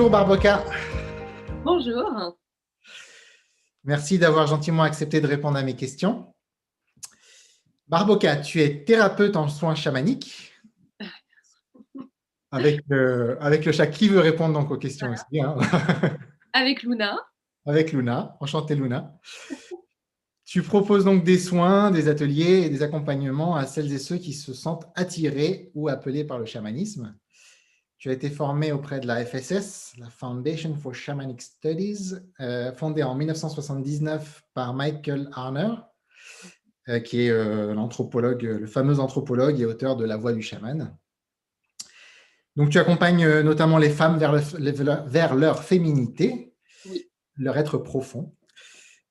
Bonjour Barboka. Bonjour. Merci d'avoir gentiment accepté de répondre à mes questions. Barboka, tu es thérapeute en soins chamaniques. Avec le, avec le chat qui veut répondre donc aux questions aussi. Hein? Avec Luna. Avec Luna. Enchantée Luna. Tu proposes donc des soins, des ateliers et des accompagnements à celles et ceux qui se sentent attirés ou appelés par le chamanisme. Tu as été formé auprès de la FSS, la Foundation for Shamanic Studies, euh, fondée en 1979 par Michael Arner, euh, qui est euh, l'anthropologue, le fameux anthropologue et auteur de La Voix du chaman. Donc, tu accompagnes notamment les femmes vers, vers leur féminité, leur être profond.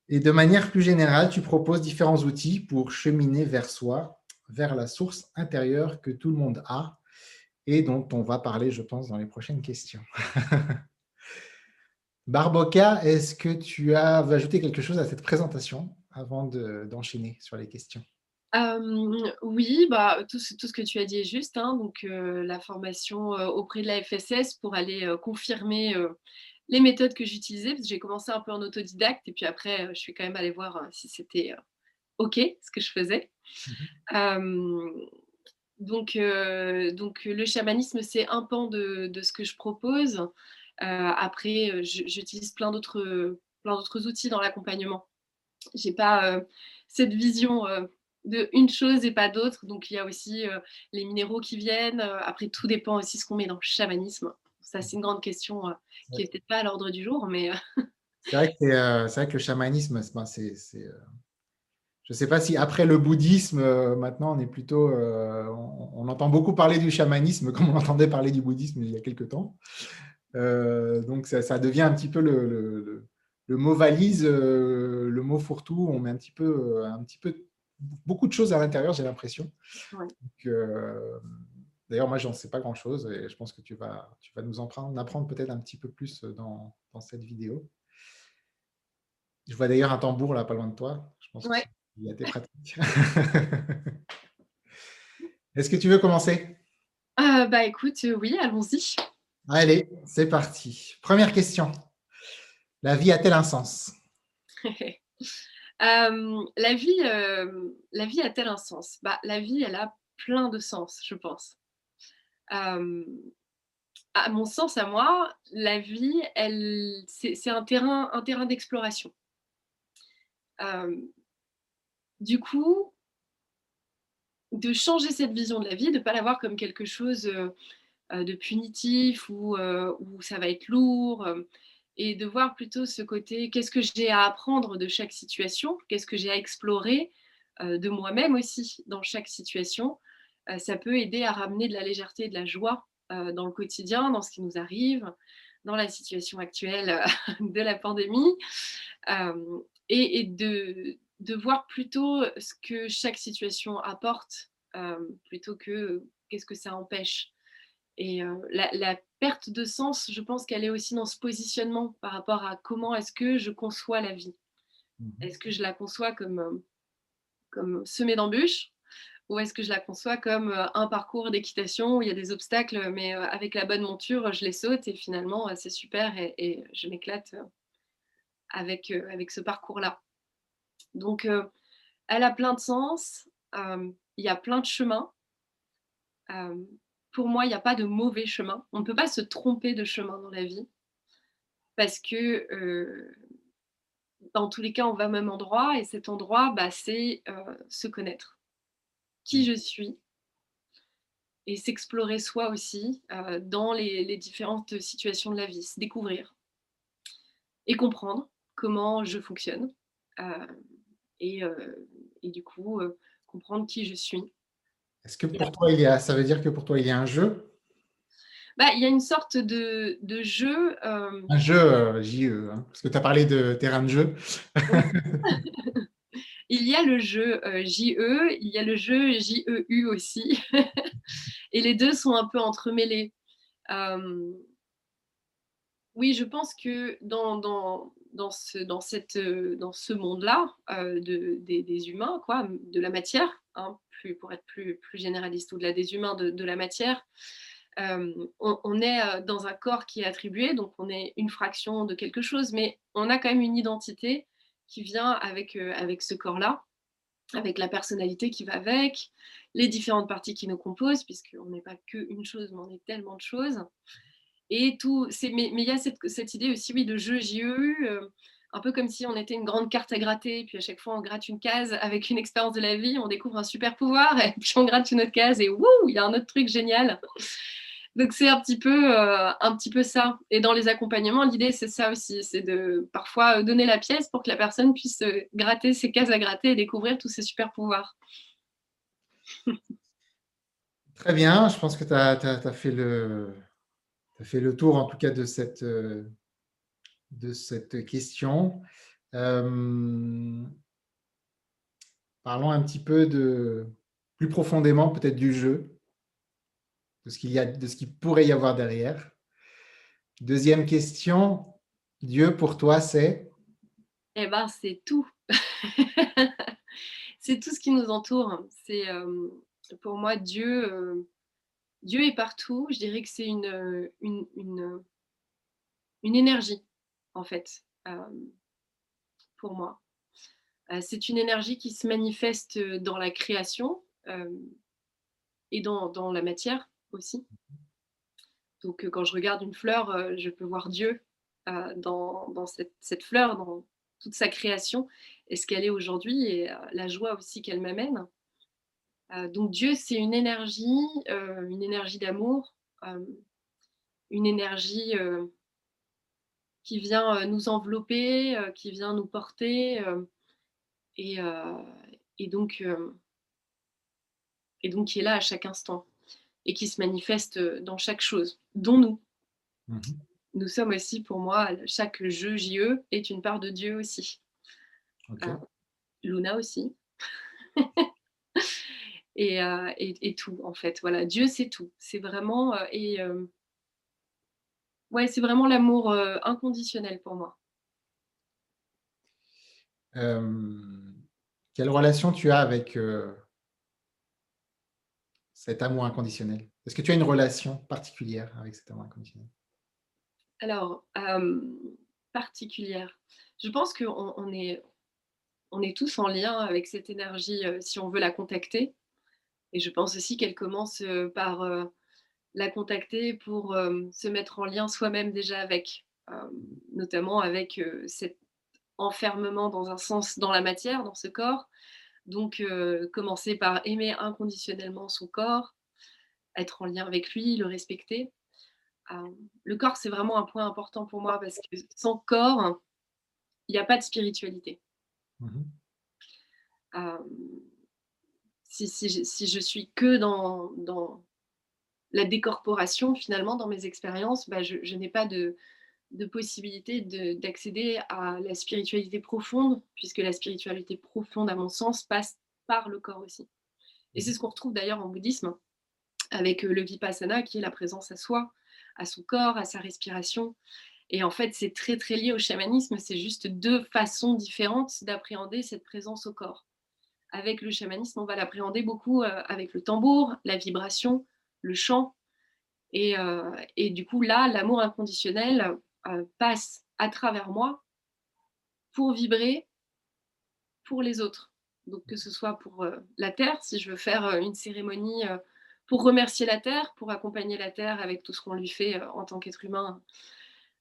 Et de manière plus générale, tu proposes différents outils pour cheminer vers soi, vers la source intérieure que tout le monde a et dont on va parler, je pense, dans les prochaines questions. Barboka, est-ce que tu as ajouté quelque chose à cette présentation avant d'enchaîner sur les questions? Euh, oui, bah, tout, tout, ce que tu as dit est juste. Hein. donc, euh, la formation euh, auprès de la FSS pour aller confirmer les méthodes que j'utilisais, parce que j'ai commencé un peu en autodidacte, et puis après, je suis quand même allée voir si c'était OK ce que je faisais. Mmh donc, euh, donc le chamanisme, c'est un pan de, ce que je propose. Euh, après, j'utilise plein d'autres, plein d'autres outils dans l'accompagnement. J'ai pas euh, cette vision de une chose et pas d'autre. Donc, il y a aussi les minéraux qui viennent. après, tout dépend aussi de ce qu'on met dans le chamanisme. Ça, c'est une grande question qui n'est peut-être pas à l'ordre du jour, mais. c'est, vrai vrai que le chamanisme, c'est, je ne sais pas si après le bouddhisme, euh, maintenant, on est plutôt. Euh, on, entend beaucoup parler du chamanisme comme on entendait parler du bouddhisme il y a quelques temps. Euh, donc, ça, devient un petit peu le, mot valise, le mot fourre-tout. On met un petit peu, un petit peu beaucoup de choses à l'intérieur, j'ai l'impression. D'ailleurs, moi, j'en sais pas grand-chose et je pense que tu vas, tu vas nous en apprendre, peut-être un petit peu plus dans, cette vidéo. Je vois d'ailleurs un tambour là, pas loin de toi. Je pense il y a des pratiques. Est-ce que tu veux commencer? Euh, Bah écoute, euh, oui, allons-y. Allez, c'est parti. Première question. La vie a-t-elle un sens? Euh, la, vie, la vie a-t-elle un sens? Bah, La vie, elle a plein de sens, je pense. à mon sens, à moi, la vie, elle, c'est, un terrain, un terrain d'exploration du coup, de changer cette vision de la vie, de ne pas la voir comme quelque chose euh, euh, de punitif ou euh, où ça va être lourd, et de voir plutôt ce côté, qu'est-ce que j'ai à apprendre de chaque situation, qu'est-ce que j'ai à explorer de moi-même aussi dans chaque situation. ça peut aider à ramener de la légèreté et de la joie dans le quotidien, dans ce qui nous arrive, dans la situation actuelle de la pandémie, et, de de voir plutôt ce que chaque situation apporte euh, plutôt que qu'est-ce que ça empêche. Et euh, la, perte de sens, je pense qu'elle est aussi dans ce positionnement par rapport à comment est-ce que je conçois la vie. Mmh est-ce que je la conçois comme, comme semée d'embûches ou est-ce que je la conçois comme un parcours d'équitation où il y a des obstacles, mais avec la bonne monture, je les saute et finalement, c'est super et, et je m'éclate avec, avec ce parcours-là. Donc, euh, elle a plein de sens, euh, il y a plein de chemins. Euh, pour moi, il n'y a pas de mauvais chemin. On ne peut pas se tromper de chemin dans la vie parce que dans tous les cas, on va au même endroit et cet endroit, bah, c'est se connaître. Qui je suis et s'explorer soi aussi dans les, différentes situations de la vie, se découvrir et comprendre comment je fonctionne. Et, du coup euh, comprendre qui je suis. Est-ce que pour toi, il y a, ça veut dire que pour toi, il y a un jeu? Bah, il y a une sorte de, de jeu. Euh, un jeu JE, hein, parce que tu as parlé de terrain de jeu. il y a le jeu JE, il y a le jeu JEU aussi. Et les deux sont un peu entremêlés. oui, je pense que dans, dans, dans ce, dans cette, euh, dans ce monde-là euh, de, des, humains, quoi, de la matière, hein, pour être plus, plus généraliste, au-delà des humains, de, la matière, on, est dans un corps qui est attribué, donc on est une fraction de quelque chose, mais on a quand même une identité qui vient avec, avec ce corps-là, avec la personnalité qui va avec, les différentes parties qui nous composent, puisqu'on n'est pas qu'une chose, mais on est tellement de choses. Et tout, mais, mais il y a cette, cette, idée aussi, oui, de jeu JEU, un peu comme si on était une grande carte à gratter, puis à chaque fois on gratte une case avec une expérience de la vie, on découvre un super pouvoir, et puis on gratte une autre case, et wouh, il y a un autre truc génial. Donc c'est un petit peu, euh, un petit peu ça. Et dans les accompagnements, l'idée c'est ça aussi, c'est de parfois donner la pièce pour que la personne puisse euh, gratter ses cases à gratter et découvrir tous ses super pouvoirs. Très bien, je pense que tu as, as, fait le, fait le tour en tout cas de cette, euh, de cette question. Euh, parlons un petit peu de plus profondément peut-être du jeu, de ce qu'il y a, de ce qu'il pourrait y avoir derrière. Deuxième question, Dieu pour toi c'est? Eh ben c'est tout. c'est tout ce qui nous entoure. C'est euh, pour moi Dieu. Dieu est partout. Je dirais que c'est une, une, une énergie en fait, pour moi. c'est une énergie qui se manifeste dans la création et dans, la matière aussi. Donc quand je regarde une fleur, je peux voir Dieu dans, cette, fleur, dans toute sa création et ce qu'elle est aujourd'hui et la joie aussi qu'elle m'amène. Donc Dieu, c'est une énergie, une énergie d'amour, une énergie qui vient euh, nous envelopper, euh, qui vient nous porter, euh, et, et, donc, et donc qui est là à chaque instant, et qui se manifeste dans chaque chose, dont nous. Mmh nous sommes aussi, pour moi, chaque jeu JE est une part de Dieu aussi. Luna aussi. et, et, et, tout, en fait. Voilà, Dieu, c'est tout. C'est vraiment. et, Ouais, c'est vraiment l'amour euh, inconditionnel pour moi. quelle relation tu as avec euh, cet amour inconditionnel? Est-ce que tu as une relation particulière avec cet amour inconditionnel? Alors, particulière. Je pense qu'on on est, on est tous en lien avec cette énergie euh, si on veut la contacter. Et je pense aussi qu'elle commence par la contacter pour se mettre en lien soi-même déjà avec, notamment avec cet enfermement dans un sens dans la matière, dans ce corps. Donc, commencer par aimer inconditionnellement son corps, être en lien avec lui, le respecter. le corps, c'est vraiment un point important pour moi parce que sans corps, il n'y a pas de spiritualité. Mmh si, si, je, suis que dans, dans, la décorporation, finalement, dans mes expériences, bah, je, n'ai pas de, possibilité d'accéder à la spiritualité profonde, puisque la spiritualité profonde, à mon sens, passe par le corps aussi. Et c'est ce qu'on retrouve d'ailleurs en bouddhisme, avec euh, le vipassana, qui est la présence à soi, à son corps, à sa respiration. Et en fait, c'est très très lié au chamanisme, c'est juste deux façons différentes d'appréhender cette présence au corps. Avec le chamanisme, on va l'appréhender beaucoup euh, avec le tambour, la vibration, le chant. Euh, et, du coup, là, l'amour inconditionnel euh, passe à travers moi pour vibrer pour les autres. Donc que ce soit pour euh, la Terre, si je veux faire une cérémonie pour remercier la Terre, pour accompagner la Terre avec tout ce qu'on lui fait en tant qu'être humain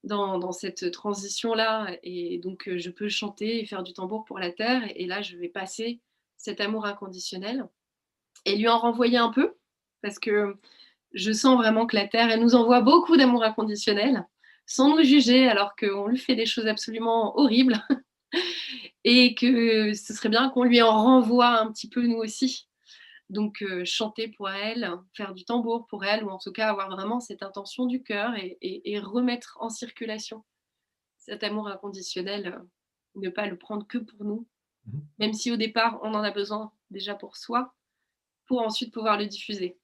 dans, cette transition-là. Et donc je peux chanter et faire du tambour pour la Terre. Et là, je vais passer cet amour inconditionnel et lui en renvoyer un peu parce que je sens vraiment que la Terre, elle nous envoie beaucoup d'amour inconditionnel, sans nous juger, alors qu'on lui fait des choses absolument horribles, et que ce serait bien qu'on lui en renvoie un petit peu nous aussi. Donc euh, chanter pour elle, faire du tambour pour elle, ou en tout cas avoir vraiment cette intention du cœur et, remettre en circulation cet amour inconditionnel, euh, ne pas le prendre que pour nous, mmh même si au départ on en a besoin déjà pour soi, pour ensuite pouvoir le diffuser.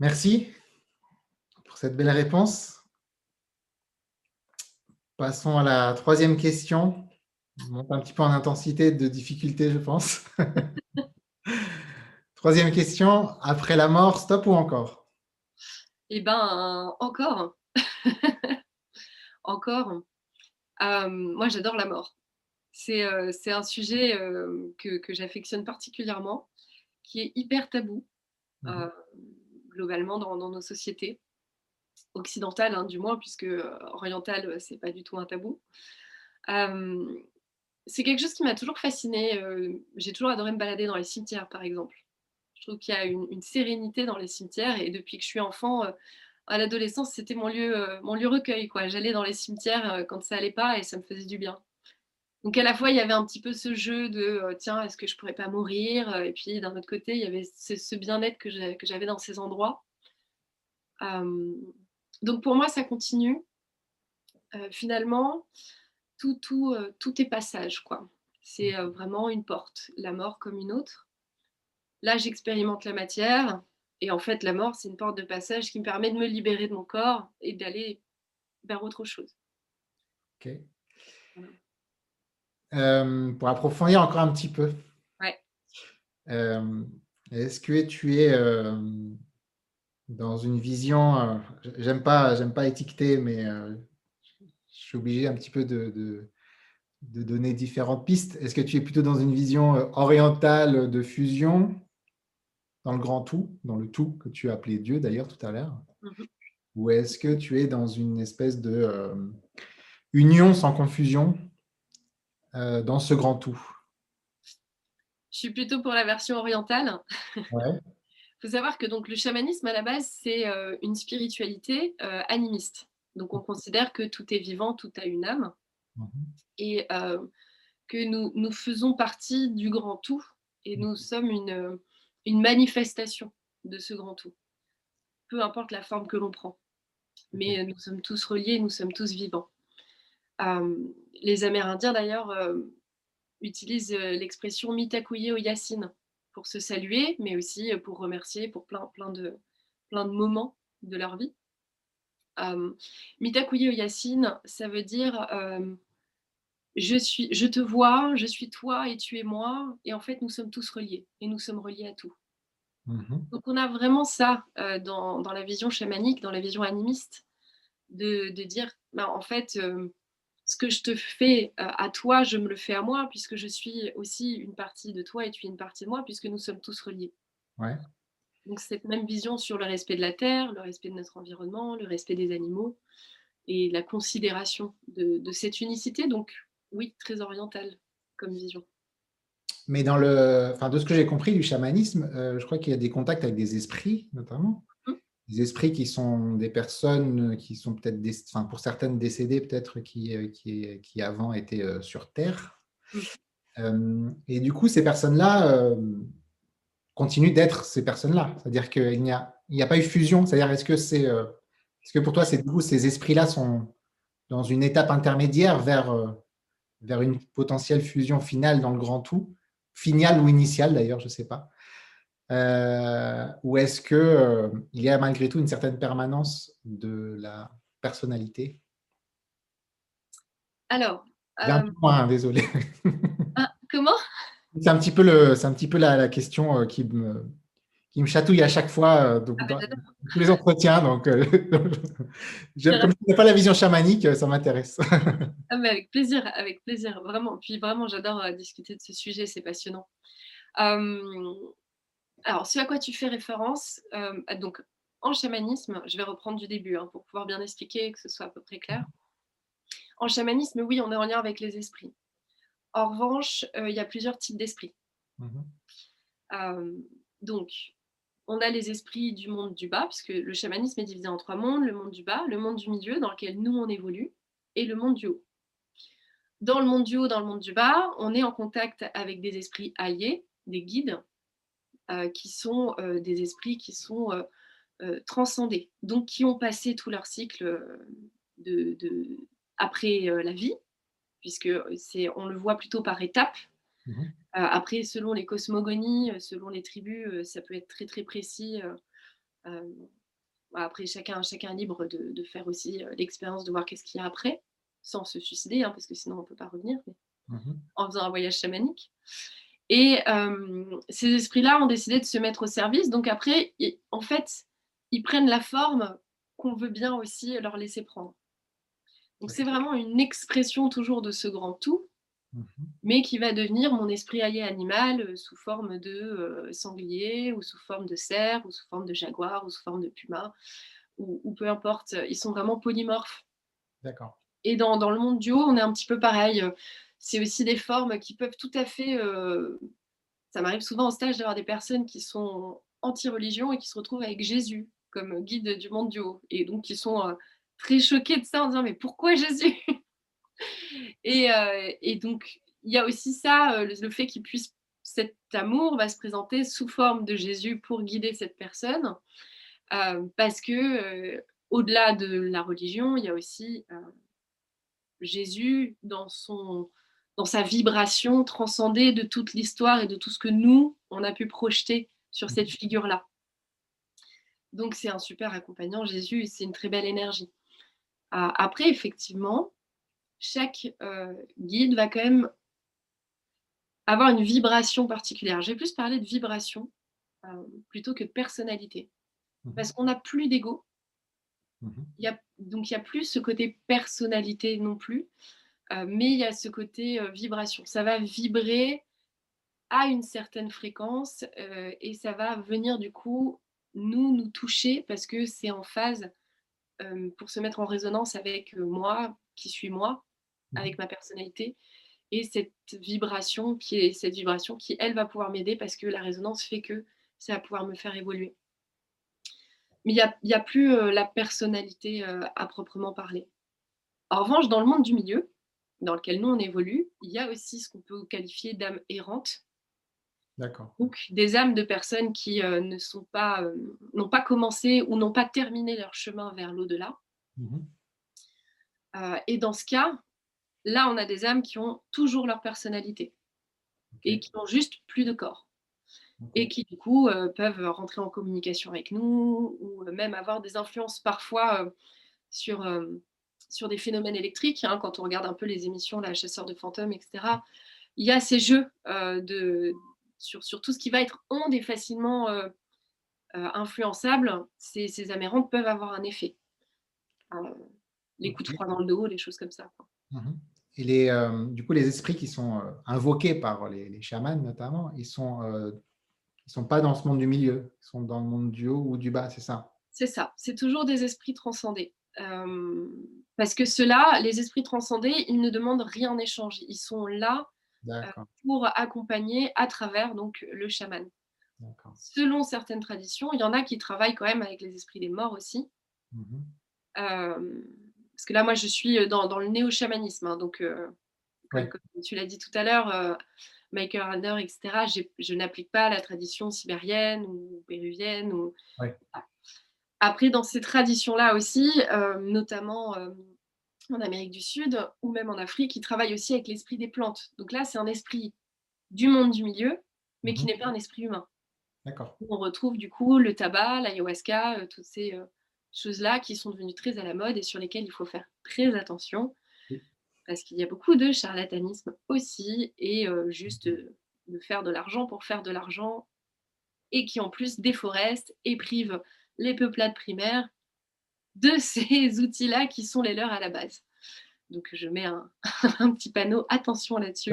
Merci pour cette belle réponse. Passons à la troisième question. On monte un petit peu en intensité de difficulté, je pense. Troisième question, après la mort, stop ou encore? Eh ben, encore. encore. Euh, moi, j'adore la mort. C'est euh, un sujet euh, que, que j'affectionne particulièrement, qui est hyper tabou, mmh globalement, dans, dans, nos sociétés occidentales, hein, du moins, puisque orientales, c'est pas du tout un tabou. c'est quelque chose qui m'a toujours fascinée. J'ai toujours adoré me balader dans les cimetières, par exemple. Je trouve qu'il y a une, sérénité dans les cimetières, et depuis que je suis enfant, à l'adolescence, c'était mon lieu, euh, mon lieu recueil. Quoi. J'allais dans les cimetières euh, quand ça allait pas et ça me faisait du bien. Donc à la fois, il y avait un petit peu ce jeu de euh, tiens, est-ce que je pourrais pas mourir Et puis d'un autre côté, il y avait ce, bien-être que j'avais dans ces endroits. donc pour moi, ça continue. finalement, tout, tout, tout est passage. quoi. C'est vraiment une porte, la mort comme une autre. Là, j'expérimente la matière, et en fait, la mort, c'est une porte de passage qui me permet de me libérer de mon corps et d'aller vers autre chose. Ok. Euh, pour approfondir encore un petit peu. Ouais. Euh, est-ce que tu es euh, dans une vision, j'aime pas, j'aime pas étiqueter, mais je suis obligé un petit peu de, de, de donner différentes pistes. Est-ce que tu es plutôt dans une vision orientale de fusion? Dans le grand tout, dans le tout que tu as appelé Dieu d'ailleurs tout à l'heure mhm. Ou est-ce que tu es dans une espèce de euh, union sans confusion euh, dans ce grand tout? Je suis plutôt pour la version orientale. Il faut savoir que donc, le chamanisme, à la base, c'est euh, une spiritualité animiste. Donc, on considère que tout est vivant, tout a une âme. Mhm. Et que nous, nous faisons partie du grand tout. Et nous mhm. sommes une, une manifestation de ce grand tout, peu importe la forme que l'on prend. Mais nous sommes tous reliés, nous sommes tous vivants. Euh, les Amérindiens, d'ailleurs, euh, utilisent euh, l'expression mitakuye o pour se saluer, mais aussi pour remercier pour plein, plein, de, plein de moments de leur vie. Euh, mitakuye o ça veut dire je, suis, je te vois, je suis toi et tu es moi, et en fait, nous sommes tous reliés, et nous sommes reliés à tout. Mmh Donc, on a vraiment ça euh, dans, la vision chamanique, dans la vision animiste, de, dire, bah, en fait, euh, ce que je te fais euh, à toi, je me le fais à moi, puisque je suis aussi une partie de toi et tu es une partie de moi, puisque nous sommes tous reliés. Ouais. Donc, cette même vision sur le respect de la terre, le respect de notre environnement, le respect des animaux, et la considération de, de cette unicité. Donc, oui, très orientale comme vision. Mais dans le, enfin, de ce que j'ai compris du chamanisme, euh, je crois qu'il y a des contacts avec des esprits, notamment. Mmh. Des esprits qui sont des personnes qui sont peut-être, enfin, pour certaines décédées, peut-être qui, euh, qui, qui, avant étaient euh, sur Terre. Mmh. et du coup, ces personnes-là continuent d'être ces personnes-là. C'est-à-dire qu'il n'y a, il n'y a pas eu fusion. C'est-à-dire, est-ce que c'est, est-ce que pour toi, c'est, du ces esprits-là sont dans une étape intermédiaire vers vers une potentielle fusion finale dans le grand tout, finale ou initiale d'ailleurs, je ne sais pas. Euh, ou est-ce qu'il euh, il y a malgré tout une certaine permanence de la personnalité? Alors. peu moins, désolé. Ah, comment? C'est un petit peu, le, un petit peu la, la question euh, qui me, qui me chatouille à chaque fois euh, donc, ah, dans tous les entretiens. Donc, euh, comme je n'ai pas la vision chamanique, ça m'intéresse. ah, avec plaisir, avec plaisir, vraiment. Puis vraiment, j'adore euh, discuter de ce sujet, c'est passionnant. alors, ce à quoi tu fais référence, donc en chamanisme, je vais reprendre du début hein, pour pouvoir bien expliquer que ce soit à peu près clair. En chamanisme, oui, on est en lien avec les esprits. En revanche, il y a plusieurs types d'esprits. Mmh donc, on a les esprits du monde du bas, puisque le chamanisme est divisé en trois mondes, le monde du bas, le monde du milieu, dans lequel nous, on évolue, et le monde du haut. Dans le monde du haut, dans le monde du bas, on est en contact avec des esprits alliés, des guides, euh, qui sont euh, des esprits qui sont euh, transcendés, donc qui ont passé tout leur cycle après la vie, puisque on le voit plutôt par étapes. Mmh euh, après, selon les cosmogonies, euh, selon les tribus, euh, ça peut être très très précis. après, chacun, chacun est libre de, faire aussi l'expérience de voir qu'est-ce qu'il y a après, sans se suicider, hein, parce que sinon on ne peut pas revenir, mmh en faisant un voyage chamanique. Et ces esprits-là ont décidé de se mettre au service. Donc après, en fait, ils prennent la forme qu'on veut bien aussi leur laisser prendre. Donc c'est vraiment une expression toujours de ce grand tout, mmh mais qui va devenir mon esprit allié animal sous forme de sanglier, ou sous forme de cerf, ou sous forme de jaguar, ou sous forme de puma, ou, peu importe. Ils sont vraiment polymorphes. D'accord. Et dans, dans, le monde du haut, on est un petit peu pareil c'est aussi des formes qui peuvent tout à fait. ça m'arrive souvent en stage d'avoir des personnes qui sont anti-religion et qui se retrouvent avec Jésus comme guide du monde du haut. Et donc, qui sont très choqués de ça en disant Mais pourquoi Jésus? Et, et, donc, il y a aussi ça, le, fait qu'il puisse. Cet amour va se présenter sous forme de Jésus pour guider cette personne. parce que, au-delà de la religion, il y a aussi Jésus dans son dans sa vibration transcendée de toute l'histoire et de tout ce que nous, on a pu projeter sur cette figure-là. Donc c'est un super accompagnant, Jésus, c'est une très belle énergie. Ah, après, effectivement, chaque euh, guide va quand même avoir une vibration particulière. J'ai plus parlé de vibration euh, plutôt que de personnalité. Mmh Parce qu'on n'a plus d'ego. Mmh donc il n'y a plus ce côté personnalité non plus. Euh, mais il y a ce côté vibration. Ça va vibrer à une certaine fréquence et ça va venir du coup nous nous toucher parce que c'est en phase pour se mettre en résonance avec moi qui suis moi, avec ma personnalité et cette vibration qui est cette vibration qui elle va pouvoir m'aider parce que la résonance fait que ça va pouvoir me faire évoluer. Mais il n'y a, a, plus la personnalité à proprement parler. En revanche, dans le monde du milieu, dans lequel nous on évolue, il y a aussi ce qu'on peut qualifier d'âmes errantes. D'accord. Donc des âmes de personnes qui euh, ne sont pas, euh, n'ont pas commencé ou n'ont pas terminé leur chemin vers l'au-delà. Mmh euh, et dans ce cas, là, on a des âmes qui ont toujours leur personnalité et qui n'ont juste plus de corps. Et qui, du coup, peuvent rentrer en communication avec nous ou même avoir des influences parfois sur sur des phénomènes électriques, hein, quand on regarde un peu les émissions, la chasseur de fantômes, etc., il y a ces jeux euh, de, sur, sur, tout ce qui va être onde et facilement euh, euh, influençable. Ces, ces, amérantes peuvent avoir un effet. les coups de froid dans le dos, les choses comme ça. Mmh et les, du coup, les esprits qui sont invoqués par les, les, chamans, notamment, ils ne sont, ils sont pas dans ce monde du milieu, ils sont dans le monde du haut ou du bas, c'est ça? C'est ça, c'est toujours des esprits transcendés. Parce que ceux-là, les esprits transcendés, ils ne demandent rien en échange. Ils sont là euh, pour accompagner à travers donc le chaman. Selon certaines traditions, il y en a qui travaillent quand même avec les esprits des morts aussi. Mmh euh, parce que là, moi, je suis dans, le néo-chamanisme. Hein, donc, euh, comme, tu l'as dit tout à l'heure, Michael Rader, etc., je n'applique pas la tradition sibérienne ou péruvienne. Ou... Après, dans ces traditions-là aussi, euh, notamment euh, en Amérique du Sud ou même en Afrique, ils travaillent aussi avec l'esprit des plantes. Donc là, c'est un esprit du monde du milieu, mais qui mmh n'est pas un esprit humain. D'accord. On retrouve du coup le tabac, l'ayahuasca, euh, toutes ces choses-là qui sont devenues très à la mode et sur lesquelles il faut faire très attention. Parce qu'il y a beaucoup de charlatanisme aussi et juste de, de faire de l'argent pour faire de l'argent et qui en plus déforestent et privent les peuplades primaires de ces outils-là qui sont les leurs à la base. Donc je mets un, petit panneau attention là-dessus.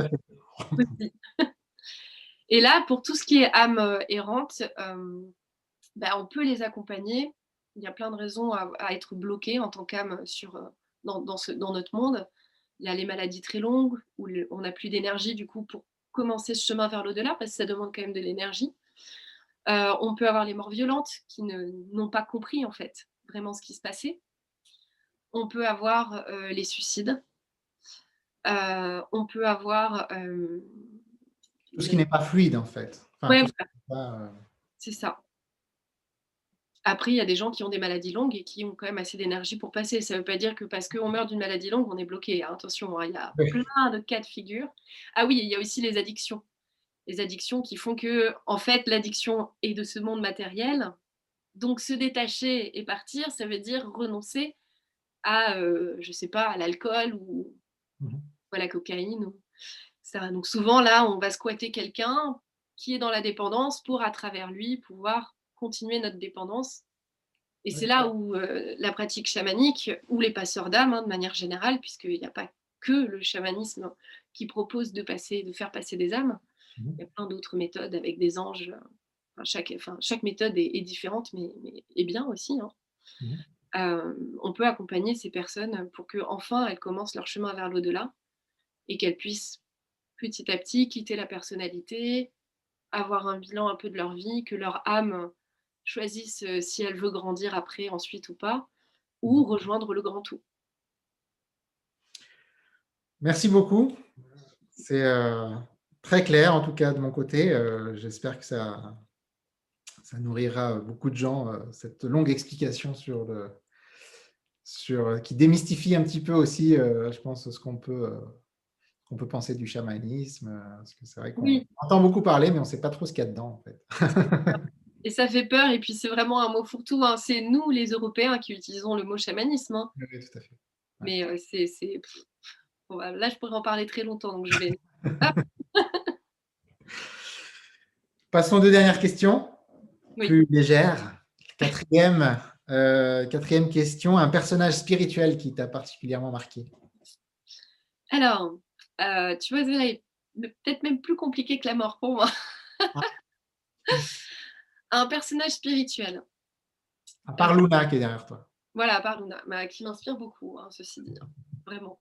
Et là, pour tout ce qui est âme euh, errante, euh, bah, on peut les accompagner. Il y a plein de raisons à, être bloqué en tant qu'âme sur, euh, dans, dans, notre monde. Il y a les maladies très longues où on n'a plus d'énergie du coup pour commencer ce chemin vers l'au-delà parce que ça demande quand même de l'énergie. Euh, on peut avoir les morts violentes qui n'ont pas compris en fait vraiment ce qui se passait. On peut avoir euh, les suicides. Euh, on peut avoir tout ce qui n'est pas fluide en fait. c'est ça. Après, il y a des gens qui ont des maladies longues et qui ont quand même assez d'énergie pour passer. Ça ne veut pas dire que parce qu'on meurt d'une maladie longue, on est bloqué. Hein. Attention, hein, il y a plein de cas de figure. Ah oui, il y a aussi les addictions les addictions qui font que, en fait, l'addiction est de ce monde matériel. Donc, se détacher et partir, ça veut dire renoncer à, euh, je sais pas, à l'alcool ou, mmh à la cocaïne. etc. Donc souvent, là, on va squatter quelqu'un qui est dans la dépendance pour, à travers lui, pouvoir continuer notre dépendance. Et c'est là où euh, la pratique chamanique, ou les passeurs d'âme, hein, de manière générale, puisqu'il n'y a pas que le chamanisme qui propose de, passer, de faire passer des âmes, mmh il y a plein d'autres méthodes avec des anges. chaque, enfin, chaque méthode est, différente, mais, est bien aussi. Hein. Mmh euh, on peut accompagner ces personnes pour que enfin elles commencent leur chemin vers l'au-delà et qu'elles puissent petit à petit quitter la personnalité, avoir un bilan un peu de leur vie, que leur âme choisisse euh, si elle veut grandir après, ensuite ou pas, ou mmh. rejoindre le grand tout. Merci beaucoup. C'est euh, très clair, en tout cas de mon côté. Euh, j'espère que ça, ça nourrira beaucoup de gens, cette longue explication sur le, sur, qui démystifie un petit peu aussi, je pense, ce qu'on peut qu'on peut penser du chamanisme Parce que c'est vrai qu'on entend beaucoup parler, mais on ne sait pas trop ce qu'il y a dedans, en fait. et ça fait peur, et puis c'est vraiment un mot fourre-tout. Hein. C'est nous, les Européens, qui utilisons le mot chamanisme. Hein. Oui, tout à fait. Mais euh, c'est. Là, je pourrais en parler très longtemps, donc je vais. Passons aux deux dernières questions, plus légères. Quatrième, euh, quatrième question, un personnage spirituel qui t'a particulièrement marqué? Alors, euh, tu vois, c'est peut-être même plus compliqué que la mort pour moi. Un personnage spirituel. À part Luna qui est derrière toi. Voilà, à part Luna, qui m'inspire beaucoup, hein, ceci dit, hein, vraiment.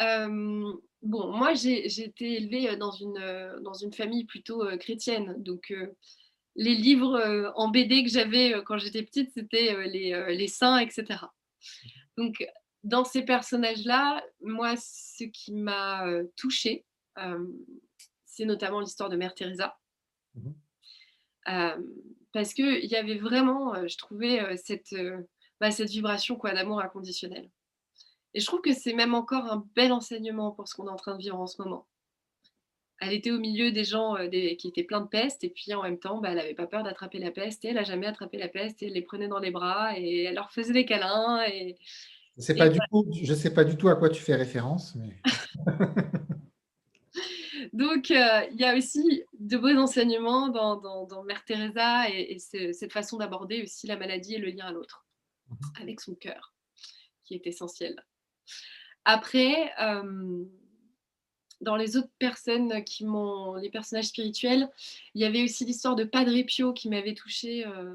Euh, bon, moi, j'ai été élevée dans une, dans une famille plutôt euh, chrétienne. Donc, les livres en BD que j'avais quand j'étais petite, c'était les, les, saints, etc. Donc, dans ces personnages-là, moi, ce qui m'a touchée, c'est notamment l'histoire de Mère Teresa. Mmh parce qu'il y avait vraiment, je trouvais, cette, bah, cette vibration quoi, d'amour inconditionnel. Et je trouve que c'est même encore un bel enseignement pour ce qu'on est en train de vivre en ce moment. Elle était au milieu des gens qui étaient pleins de peste, et puis en même temps, bah, elle n'avait pas peur d'attraper la peste, et elle n'a jamais attrapé la peste, et elle les prenait dans les bras, et elle leur faisait des câlins, et, je ne sais, pas du tout, je sais pas du tout à quoi tu fais référence. Mais... Donc, euh, il y a aussi de beaux enseignements dans, dans, Mère Teresa et, cette façon d'aborder aussi la maladie et le lien à l'autre, mhm. avec son cœur, qui est essentiel. Après, euh, dans les autres personnes qui m'ont, les personnages spirituels, il y avait aussi l'histoire de Padre Pio qui m'avait touchée euh,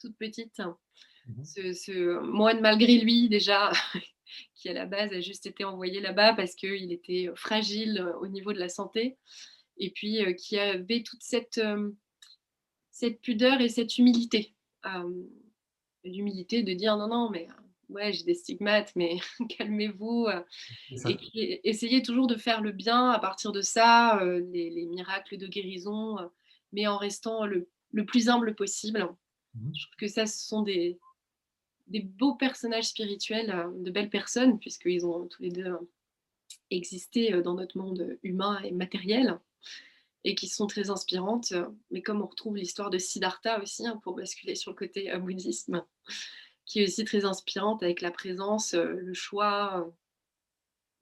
toute petite. Mmh ce, moine malgré lui déjà, qui à la base a juste été envoyé là-bas parce qu'il était fragile au niveau de la santé, et puis qui avait toute cette, cette pudeur et cette humilité. L'humilité de dire non, non, mais ouais, j'ai des stigmates, mais calmez-vous. Et, essayez toujours de faire le bien à partir de ça, les, miracles de guérison, mais en restant le, le plus humble possible. Mmh Je trouve que ça, ce sont des, des beaux personnages spirituels, euh, de belles personnes, puisqu'ils ont tous les deux euh, existé euh, dans notre monde humain et matériel, et qui sont très inspirantes. Mais comme on retrouve l'histoire de Siddhartha aussi, hein, pour basculer sur le côté bouddhisme, qui est aussi très inspirante avec la présence, le choix,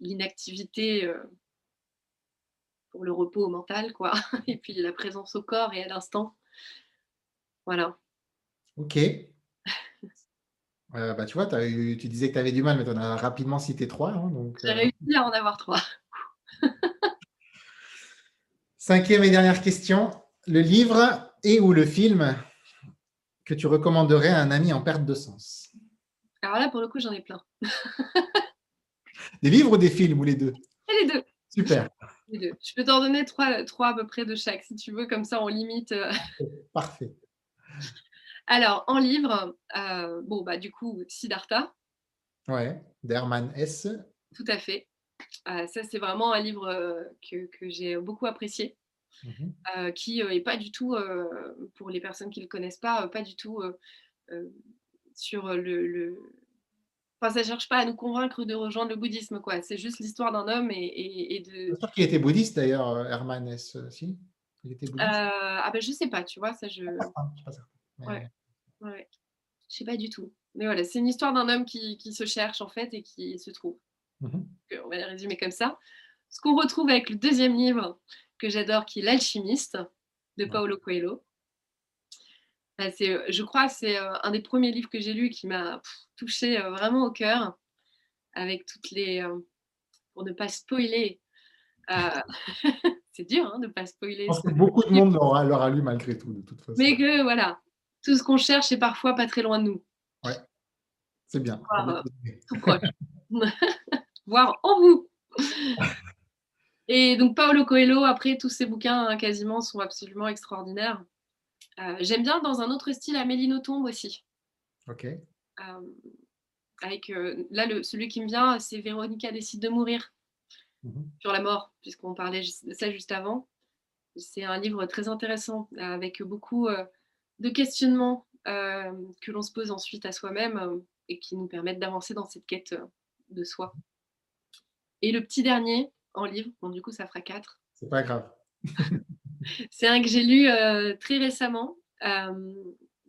l'inactivité pour le repos mental, quoi, et puis la présence au corps et à l'instant. Voilà. Ok, euh, bah, tu vois, tu disais que tu avais du mal, mais tu en as rapidement cité trois. Hein, J'ai euh. réussi à en avoir trois. Cinquième et dernière question. Le livre et ou le film que tu recommanderais à un ami en perte de sens? Alors là, pour le coup, j'en ai plein. des livres ou des films ou les deux? Les deux. Super. Les deux. Je peux t'en donner trois, trois à peu près de chaque, si tu veux, comme ça on limite. Euh. Parfait. Alors, en livre, euh, bon, bah, du coup, Siddhartha. Ouais, d'Hermann S. Tout à fait. Euh, ça, c'est vraiment un livre euh, que, j'ai beaucoup apprécié, mmh qui n'est pas du tout, pour les personnes qui ne le connaissent pas, pas du tout sur le, Enfin, ça ne cherche pas à nous convaincre de rejoindre le bouddhisme, quoi. C'est juste l'histoire d'un homme et, et, de. sûr qu'il était bouddhiste d'ailleurs, Hermann S. Si? Il était bouddhiste? ah ben je sais pas, tu vois, ça je. Pas pas. Ouais. Ouais. Je sais pas du tout. Mais voilà, c'est une histoire d'un homme qui, se cherche en fait et qui se trouve. Mmh on va les résumer comme ça. ce qu'on retrouve avec le deuxième livre que j'adore, qui est L'alchimiste de Paolo Coelho. Bah, je crois que c'est un des premiers livres que j'ai lu qui m'a touché vraiment au cœur, avec toutes les. pour ne pas spoiler. c'est dur hein, de ne pas spoiler. Je pense que beaucoup de monde l'aura lu malgré tout, de toute façon. Mais que voilà, tout ce qu'on cherche est parfois pas très loin de nous. Ouais, c'est bien. Voir, tout proche. Voir en vous. Et donc Paolo Coelho, après, tous ses bouquins hein, quasiment sont absolument extraordinaires. Euh, j'aime bien dans un autre style Amélie Nothomb aussi. Ok. Euh, avec, euh, là, le, celui qui me vient, c'est Véronica décide de mourir mhm. sur la mort, puisqu'on parlait de ça juste avant. C'est un livre très intéressant, avec beaucoup de questionnements que l'on se pose ensuite à soi-même et qui nous permettent d'avancer dans cette quête de soi. Et le petit dernier en livre, bon, du coup, ça fera quatre. C'est pas grave. c'est un que j'ai lu euh, très récemment. Euh,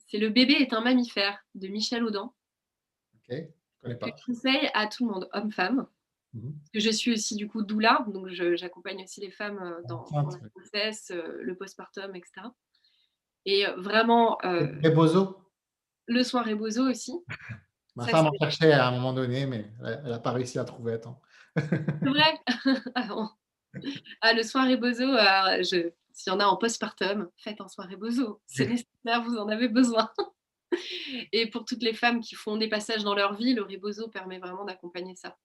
c'est Le bébé est un mammifère de Michel Audin. Ok, je connais pas. Je conseille à tout le monde, homme-femme. Mhm. que je suis aussi du coup doula, donc j'accompagne aussi les femmes euh, dans, la grossesse, le postpartum, etc. Et vraiment. Rebozo Le soin Rebozo aussi. Ma femme en cherchait à un moment donné, mais elle n'a pas réussi à trouver à temps. C'est vrai? Ah, ah, le soirée bozo, euh, s'il y en a en postpartum, faites un soirée bozo. C'est nécessaire, vous en avez besoin. Et pour toutes les femmes qui font des passages dans leur vie, le rebozo permet vraiment d'accompagner ça.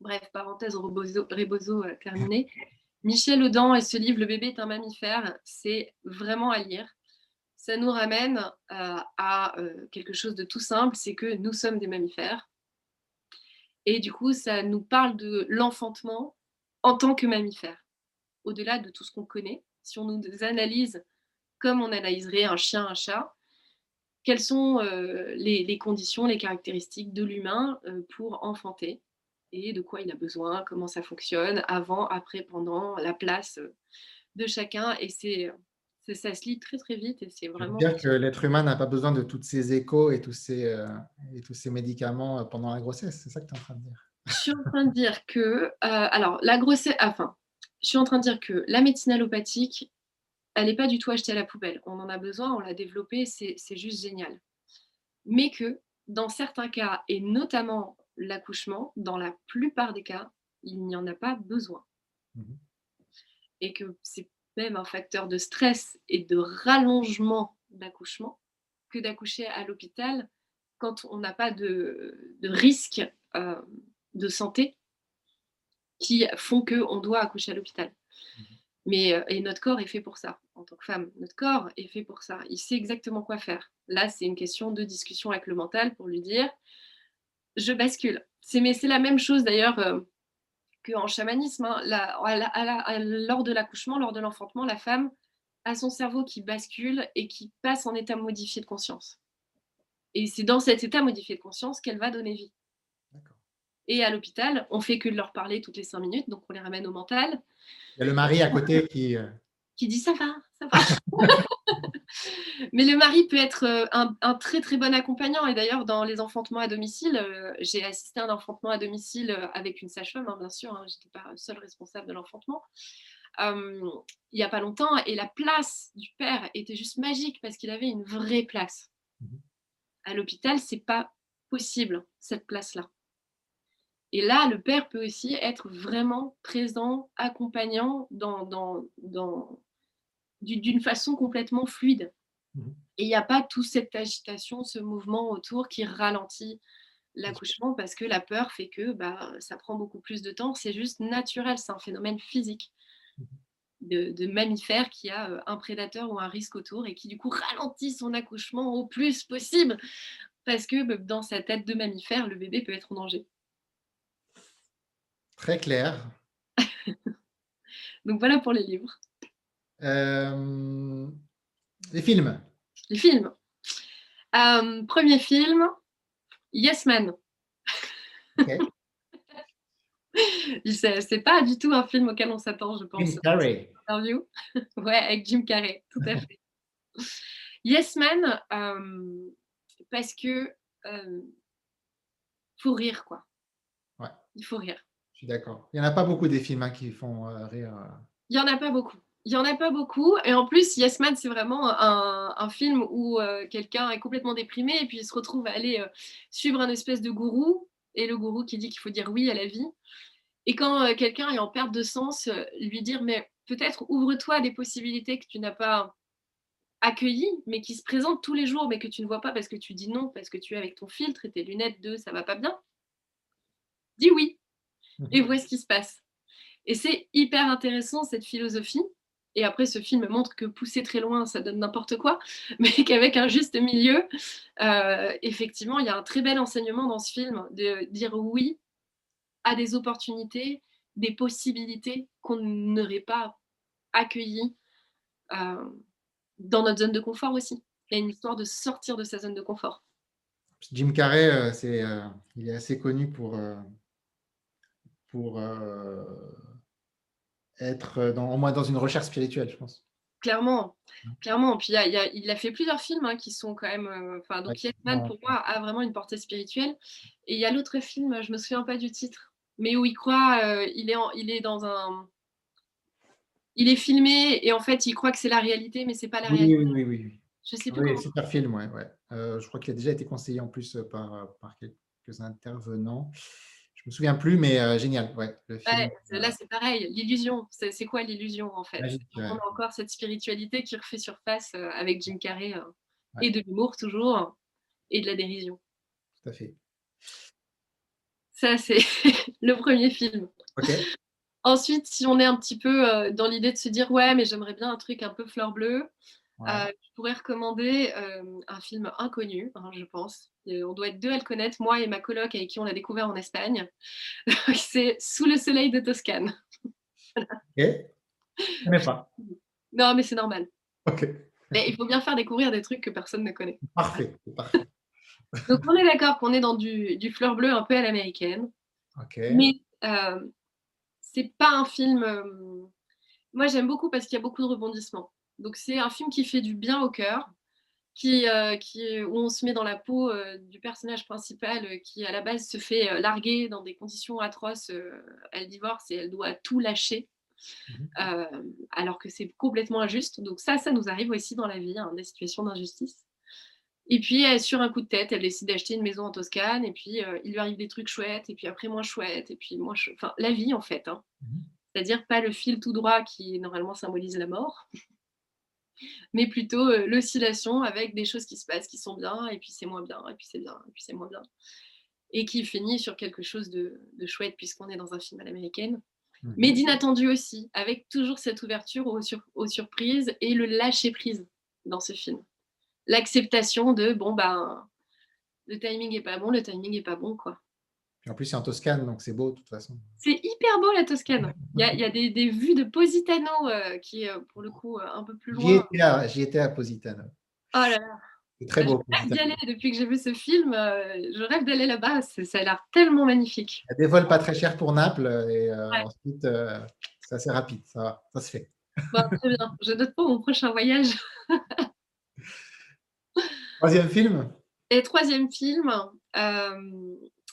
Bref, parenthèse rebozo, rebozo euh, terminée. Michel Audin et ce livre Le bébé est un mammifère, c'est vraiment à lire. Ça nous ramène euh, à quelque chose de tout simple, c'est que nous sommes des mammifères. Et du coup, ça nous parle de l'enfantement en tant que mammifère, au-delà de tout ce qu'on connaît. Si on nous analyse comme on analyserait un chien, un chat, quelles sont euh, les, conditions, les caractéristiques de l'humain euh, pour enfanter et de quoi il a besoin, comment ça fonctionne, avant, après, pendant, la place euh, de chacun. Et c'est ça se lit très très vite et c'est vraiment. dire que l'être humain n'a pas besoin de tous ces échos et tous ces, euh, et tous ces médicaments euh, pendant la grossesse, c'est ça que tu es en train de dire? Je suis en train de dire que, euh, alors la grossesse, enfin, je suis en train de dire que la médecine allopathique, elle n'est pas du tout achetée à la poubelle. On en a besoin, on l'a développée, c'est juste génial. Mais que dans certains cas, et notamment l'accouchement, dans la plupart des cas, il n'y en a pas besoin. Mmh et que c'est même un facteur de stress et de rallongement d'accouchement que d'accoucher à l'hôpital quand on n'a pas de, risque euh, de santé qui font qu'on doit accoucher à l'hôpital. Mmh Mais euh, et notre corps est fait pour ça, en tant que femme. Notre corps est fait pour ça. Il sait exactement quoi faire. Là, c'est une question de discussion avec le mental pour lui dire je bascule. C'est, mais c'est la même chose d'ailleurs. Euh, en chamanisme, hein, lors de l'accouchement, lors de l'enfantement, la femme a son cerveau qui bascule et qui passe en état modifié de conscience. Et c'est dans cet état modifié de conscience qu'elle va donner vie. Et à l'hôpital, on fait que de leur parler toutes les cinq minutes, donc on les ramène au mental. Il y a le mari à côté qui... Euh, qui dit ça va, ça va. Mais le mari peut être euh, un, très très bon accompagnant. Et d'ailleurs, dans les enfantements à domicile, euh, j'ai assisté à un enfantement à domicile euh, avec une sage-femme, hein, bien sûr. Hein, je n'étais pas seule responsable de l'enfantement. il n'y a pas longtemps. Et la place du père était juste magique parce qu'il avait une vraie place. Mhm. À l'hôpital, c'est pas possible, cette place-là. Et là, le père peut aussi être vraiment présent, accompagnant dans, dans, dans d'une façon complètement fluide. Mmh Et il n'y a pas toute cette agitation, ce mouvement autour qui ralentit l'accouchement parce que la peur fait que bah, ça prend beaucoup plus de temps. C'est juste naturel, c'est un phénomène physique mmh de, mammifère qui a euh, un prédateur ou un risque autour et qui du coup ralentit son accouchement au plus possible parce que bah, dans sa tête de mammifère, le bébé peut être en danger. Très clair. Donc voilà pour les livres. Euh, les films. Les films. Euh, premier film, Yes Man. C'est pas du tout un film auquel on s'attend, je pense. Jim Carrey. Interview. ouais, avec Jim Carrey, tout à fait. yes Man, euh, parce que faut rire, quoi. Ouais. Il faut rire. Je suis d'accord. Il n'y en a pas beaucoup des films hein, qui font euh, rire. Euh. Il n'y en a pas beaucoup. Il n'y en a pas beaucoup. Et en plus, Yes Man, c'est vraiment un, film où euh, quelqu'un est complètement déprimé et puis il se retrouve à aller suivre un espèce de gourou. Et le gourou qui dit qu'il faut dire oui à la vie. Et quand quelqu'un est en perte de sens, lui dire mais peut-être ouvre-toi à des possibilités que tu n'as pas accueillies, mais qui se présentent tous les jours, mais que tu ne vois pas parce que tu dis non, parce que tu es avec ton filtre et tes lunettes de ça va pas bien. Dis oui et vois ce qui se passe. Et c'est hyper intéressant cette philosophie. Et après, ce film montre que pousser très loin, ça donne n'importe quoi, mais qu'avec un juste milieu, euh, effectivement, il y a un très bel enseignement dans ce film de dire oui à des opportunités, des possibilités qu'on n'aurait pas accueillies euh, dans notre zone de confort aussi. Il y a une histoire de sortir de sa zone de confort. Jim Carrey, euh, c'est, il est assez connu pour pour être dans, au moins dans une recherche spirituelle, je pense. Clairement, clairement. Puis il a fait plusieurs films hein, qui sont quand même. Euh, donc Yes Man pour moi a vraiment une portée spirituelle. Et il y a l'autre film, je me souviens pas du titre, mais où il croit, euh, il est, il est dans un, il est filmé et en fait il croit que c'est la réalité, mais c'est pas la réalité. Oui, oui, oui, oui. Je sais plus. Oui, super film, ouais, ouais. je crois qu'il a déjà été conseillé en plus par, par quelques intervenants. Je me souviens plus, mais euh, génial. Ouais, là, c'est pareil. L'illusion, c'est quoi l'illusion en fait? On a encore cette spiritualité qui refait surface euh, avec Jim Carrey euh, et de l'humour toujours et de la dérision. Tout à fait. Ça, c'est le premier film. Ensuite, si on est un petit peu dans l'idée de se dire ouais, mais j'aimerais bien un truc un peu fleur bleue, je pourrais recommander un film inconnu, hein, je pense. on doit être deux à le connaître, moi et ma coloc avec qui on l'a découvert en Espagne. c'est Sous le soleil de Toscane. ok. Je ne pas. Non, mais c'est normal. Ok. Mais il faut bien faire découvrir des trucs que personne ne connaît. Parfait. parfait. Donc on est d'accord qu'on est dans du, fleur bleu un peu à l'américaine. Ok. Mais euh, c'est pas un film. moi j'aime beaucoup parce qu'il y a beaucoup de rebondissements. Donc c'est un film qui fait du bien au cœur, qui, euh, qui, où on se met dans la peau euh, du personnage principal euh, qui à la base se fait larguer dans des conditions atroces. elle divorce et elle doit tout lâcher. Mmh alors que c'est complètement injuste. Donc ça, ça nous arrive aussi dans la vie, hein, des situations d'injustice. Et puis, sur un coup de tête, elle décide d'acheter une maison en Toscane, et puis il lui arrive des trucs chouettes, et puis après moins chouettes, et puis moins... Enfin, la vie, en fait. Hein. Mmh C'est-à-dire pas le fil tout droit qui, normalement, symbolise la mort, mais plutôt euh, l'oscillation avec des choses qui se passent, qui sont bien, et puis c'est moins bien, et puis c'est bien, et puis c'est moins bien. Et qui finit sur quelque chose de, chouette, puisqu'on est dans un film à l'américaine. Mmh. Mais d'inattendu aussi, avec toujours cette ouverture aux, surprises et le lâcher-prise dans ce film. L'acceptation de, bon, ben, le timing est pas bon, le timing est pas bon, quoi en plus, c'est en Toscane, donc c'est beau de toute façon. C'est hyper beau la Toscane. Il y a, des, vues de Positano euh, qui est euh, pour le coup euh, un peu plus loin. J'y étais, à Positano. Oh là là. C'est très beau. Je rêve d'y aller depuis que j'ai vu ce film. je rêve d'aller là-bas. Ça a l'air tellement magnifique. Il y a des vols pas très chers pour Naples et ensuite c'est assez rapide. Ça va, ça se fait. très bien. Je note pas mon prochain voyage. troisième film? Et troisième film.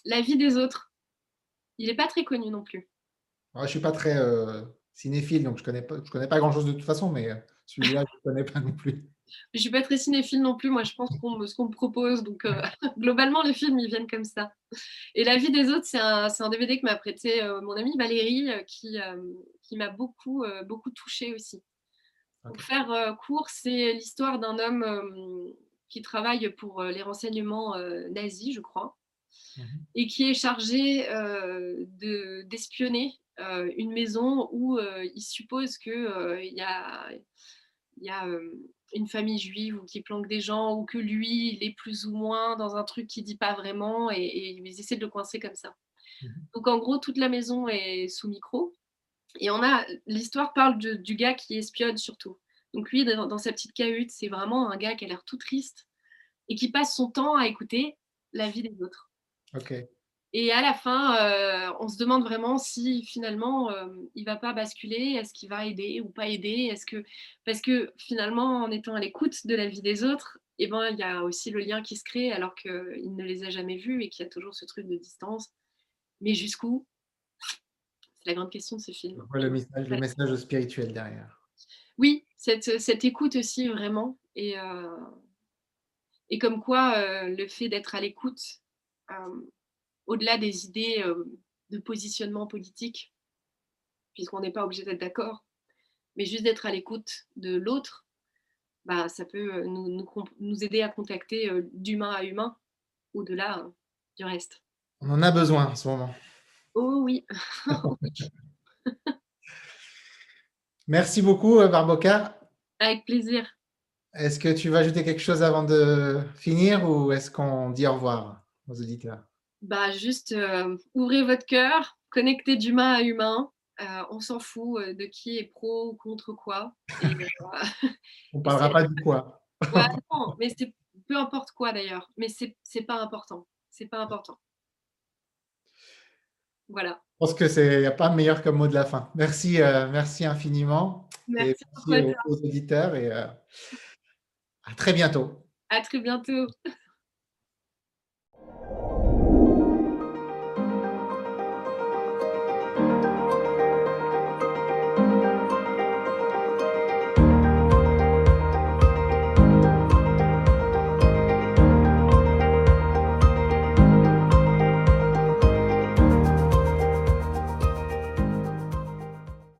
La vie des autres. Il n'est pas très connu non plus. je ne suis pas très euh, cinéphile, donc je ne connais pas, je connais pas grand-chose de toute façon, mais euh, celui-là, je ne connais pas non plus. Je ne suis pas très cinéphile non plus. Moi, je pense qu'on me, ce qu'on me propose. Donc, euh, globalement, les films, ils viennent comme ça. Et La vie des autres, c'est un, un, DVD que m'a prêté mon amie Valérie, qui, qui m'a beaucoup, beaucoup touchée aussi. Pour faire court, c'est l'histoire d'un homme qui travaille pour les renseignements nazis, je crois, Mmh et qui est chargé euh, d'espionner une maison où il suppose qu'il il y a, y a une famille juive ou qui planque des gens ou que lui, il est plus ou moins dans un truc qu'il dit pas vraiment et, ils essaient de le coincer comme ça. Mmh Donc en gros, toute la maison est sous micro et on a l'histoire parle du gars qui espionne surtout. Donc lui, dans, dans sa petite cahute, c'est vraiment un gars qui a l'air tout triste et qui passe son temps à écouter la vie des autres. Et à la fin, euh, on se demande vraiment si finalement il euh, il va pas basculer, est-ce qu'il va aider ou pas aider, est-ce que parce que finalement en étant à l'écoute de la vie des autres, eh ben il y a aussi le lien qui se crée alors qu'il ne les a jamais vus et qu'il y a toujours ce truc de distance. Mais jusqu'où? C'est la grande question de ce film. le message, le message spirituel derrière. Oui, cette, cette écoute aussi, vraiment. Et, euh, et comme quoi, euh, le fait d'être à l'écoute, au-delà des idées de positionnement politique, puisqu'on n'est pas obligé d'être d'accord, mais juste d'être à l'écoute de l'autre, bah, ça peut nous, nous, nous aider à contacter d'humain à humain, au-delà du reste. On en a besoin en ce moment. Oh oui. Merci beaucoup, Barboka. Avec plaisir. Est-ce que tu vas ajouter quelque chose avant de finir ou est-ce qu'on dit au revoir? Aux auditeurs bah, Juste euh, ouvrez votre cœur, connectez d'humain à humain. Euh, on s'en fout euh, de qui est pro ou contre quoi. on ne parlera pas du quoi. mais c'est peu importe quoi d'ailleurs. Mais c'est n'est pas important. C'est pas important. Voilà. Je pense que c'est n'y a pas meilleur comme mot de la fin. Merci, merci infiniment. Merci, et merci aux, auditeurs et à très bientôt. À très bientôt.